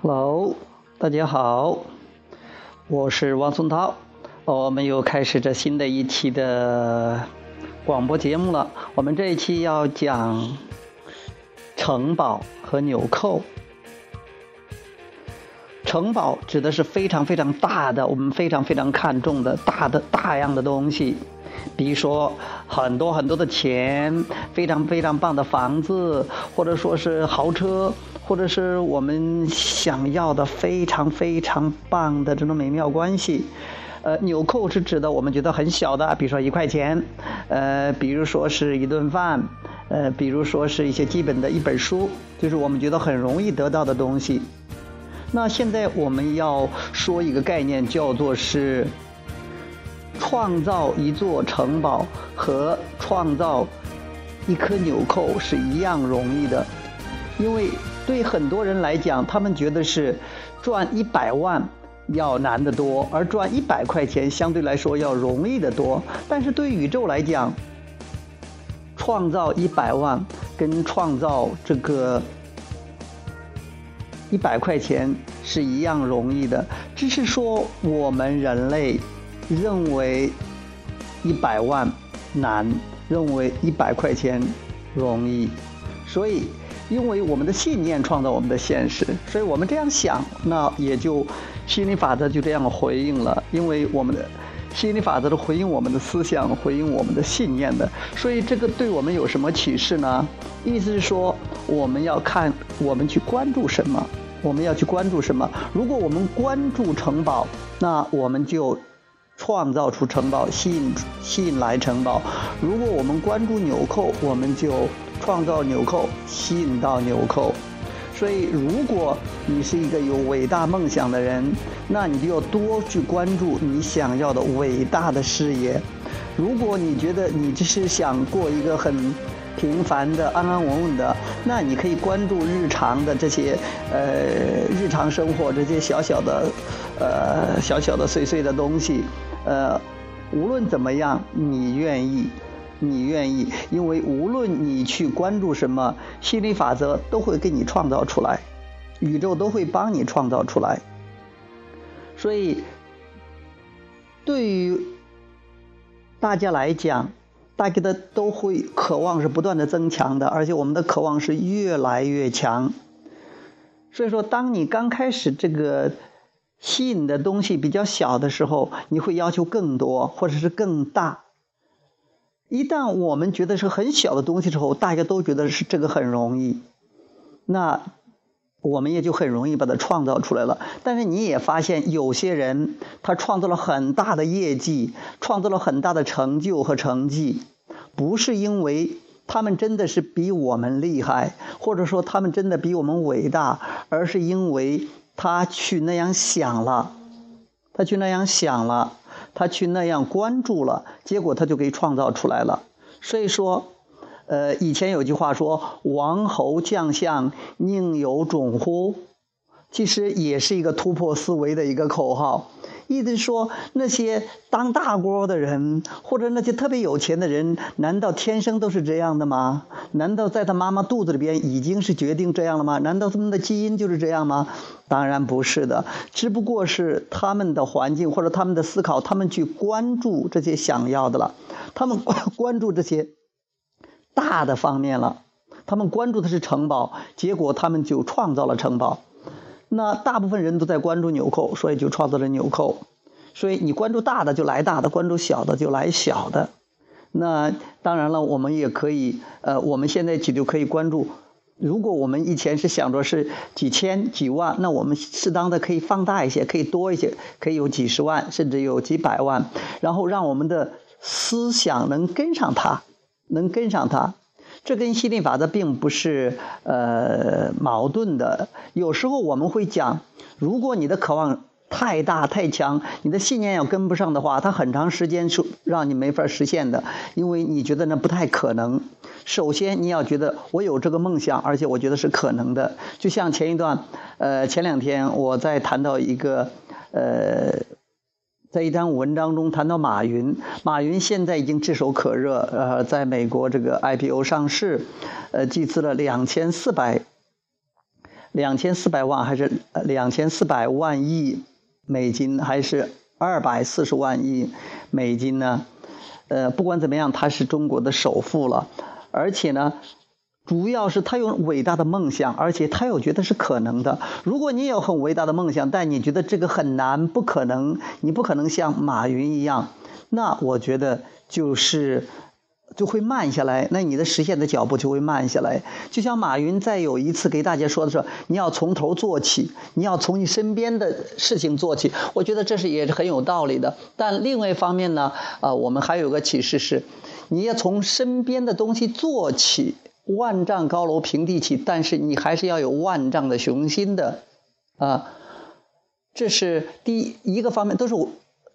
Hello，大家好，我是汪松涛，我们又开始这新的一期的广播节目了。我们这一期要讲城堡和纽扣。城堡指的是非常非常大的，我们非常非常看重的大的大样的东西，比如说很多很多的钱，非常非常棒的房子，或者说是豪车。或者是我们想要的非常非常棒的这种美妙关系，呃，纽扣是指的我们觉得很小的，比如说一块钱，呃，比如说是一顿饭，呃，比如说是一些基本的一本书，就是我们觉得很容易得到的东西。那现在我们要说一个概念，叫做是创造一座城堡和创造一颗纽扣是一样容易的，因为。对很多人来讲，他们觉得是赚一百万要难得多，而赚一百块钱相对来说要容易得多。但是对宇宙来讲，创造一百万跟创造这个一百块钱是一样容易的，只是说我们人类认为一百万难，认为一百块钱容易，所以。因为我们的信念创造我们的现实，所以我们这样想，那也就心理法则就这样回应了。因为我们的心理法则是回应我们的思想，回应我们的信念的。所以这个对我们有什么启示呢？意思是说，我们要看我们去关注什么，我们要去关注什么。如果我们关注城堡，那我们就创造出城堡，吸引吸引来城堡。如果我们关注纽扣，我们就。创造纽扣，吸引到纽扣。所以，如果你是一个有伟大梦想的人，那你就要多去关注你想要的伟大的事业。如果你觉得你只是想过一个很平凡的、安安稳稳的，那你可以关注日常的这些呃日常生活这些小小的呃小小的碎碎的东西。呃，无论怎么样，你愿意。你愿意，因为无论你去关注什么，心理法则都会给你创造出来，宇宙都会帮你创造出来。所以，对于大家来讲，大家的都会渴望是不断的增强的，而且我们的渴望是越来越强。所以说，当你刚开始这个吸引的东西比较小的时候，你会要求更多，或者是更大。一旦我们觉得是很小的东西之后，大家都觉得是这个很容易，那我们也就很容易把它创造出来了。但是你也发现，有些人他创造了很大的业绩，创造了很大的成就和成绩，不是因为他们真的是比我们厉害，或者说他们真的比我们伟大，而是因为他去那样想了，他去那样想了。他去那样关注了，结果他就给创造出来了。所以说，呃，以前有句话说“王侯将相宁有种乎”，其实也是一个突破思维的一个口号。意思说，那些当大官的人，或者那些特别有钱的人，难道天生都是这样的吗？难道在他妈妈肚子里边已经是决定这样了吗？难道他们的基因就是这样吗？当然不是的，只不过是他们的环境或者他们的思考，他们去关注这些想要的了，他们关关注这些大的方面了，他们关注的是城堡，结果他们就创造了城堡。那大部分人都在关注纽扣，所以就创造了纽扣。所以你关注大的就来大的，关注小的就来小的。那当然了，我们也可以，呃，我们现在就就可以关注。如果我们以前是想着是几千几万，那我们适当的可以放大一些，可以多一些，可以有几十万，甚至有几百万，然后让我们的思想能跟上它，能跟上它。这跟吸引力法则并不是呃矛盾的。有时候我们会讲，如果你的渴望太大太强，你的信念要跟不上的话，它很长时间是让你没法实现的，因为你觉得那不太可能。首先你要觉得我有这个梦想，而且我觉得是可能的。就像前一段，呃，前两天我在谈到一个呃在一篇文章中谈到马云，马云现在已经炙手可热，呃，在美国这个 IPO 上市，呃，集资了两千四百两千四百万还是两千四百万亿美金，还是二百四十万亿美金呢？呃，不管怎么样，他是中国的首富了，而且呢。主要是他有伟大的梦想，而且他又觉得是可能的。如果你有很伟大的梦想，但你觉得这个很难、不可能，你不可能像马云一样，那我觉得就是就会慢下来。那你的实现的脚步就会慢下来。就像马云在有一次给大家说的时候，你要从头做起，你要从你身边的事情做起。我觉得这是也是很有道理的。但另外一方面呢，啊，我们还有个启示是，你要从身边的东西做起。万丈高楼平地起，但是你还是要有万丈的雄心的，啊，这是第一个方面，都是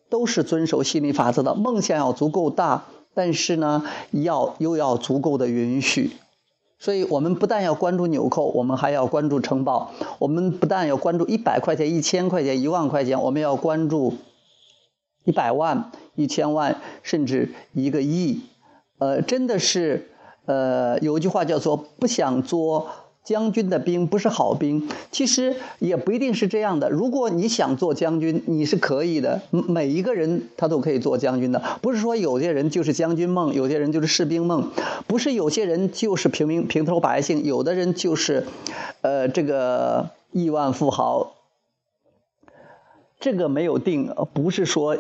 都是遵守心理法则的。梦想要足够大，但是呢，要又要足够的允许。所以我们不但要关注纽扣，我们还要关注城堡。我们不但要关注一百块钱、一千块钱、一万块钱，我们要关注一百万、一千万，甚至一个亿。呃，真的是。呃，有一句话叫做“不想做将军的兵不是好兵”，其实也不一定是这样的。如果你想做将军，你是可以的。每一个人他都可以做将军的，不是说有些人就是将军梦，有些人就是士兵梦，不是有些人就是平民平头百姓，有的人就是，呃，这个亿万富豪。这个没有定，不是说。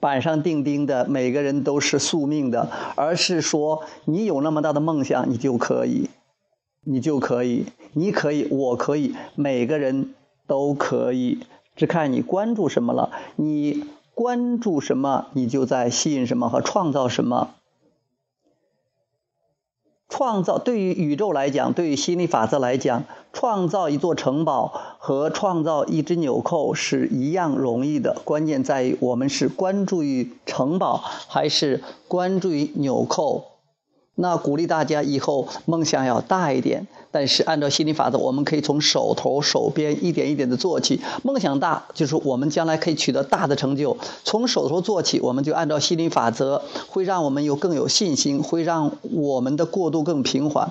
板上钉钉的，每个人都是宿命的，而是说你有那么大的梦想，你就可以，你就可以，你可以，我可以，每个人都可以，只看你关注什么了。你关注什么，你就在吸引什么和创造什么。创造对于宇宙来讲，对于心理法则来讲，创造一座城堡和创造一只纽扣是一样容易的。关键在于我们是关注于城堡，还是关注于纽扣。那鼓励大家以后梦想要大一点，但是按照心理法则，我们可以从手头、手边一点一点的做起。梦想大，就是我们将来可以取得大的成就。从手头做起，我们就按照心理法则，会让我们有更有信心，会让我们的过渡更平缓。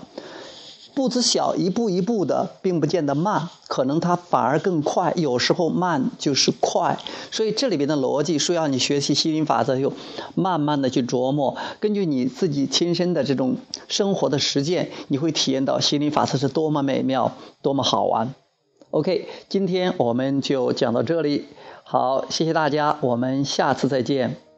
步子小，一步一步的，并不见得慢，可能它反而更快。有时候慢就是快，所以这里边的逻辑需要你学习心灵法则，又慢慢的去琢磨。根据你自己亲身的这种生活的实践，你会体验到心灵法则是多么美妙，多么好玩。OK，今天我们就讲到这里，好，谢谢大家，我们下次再见。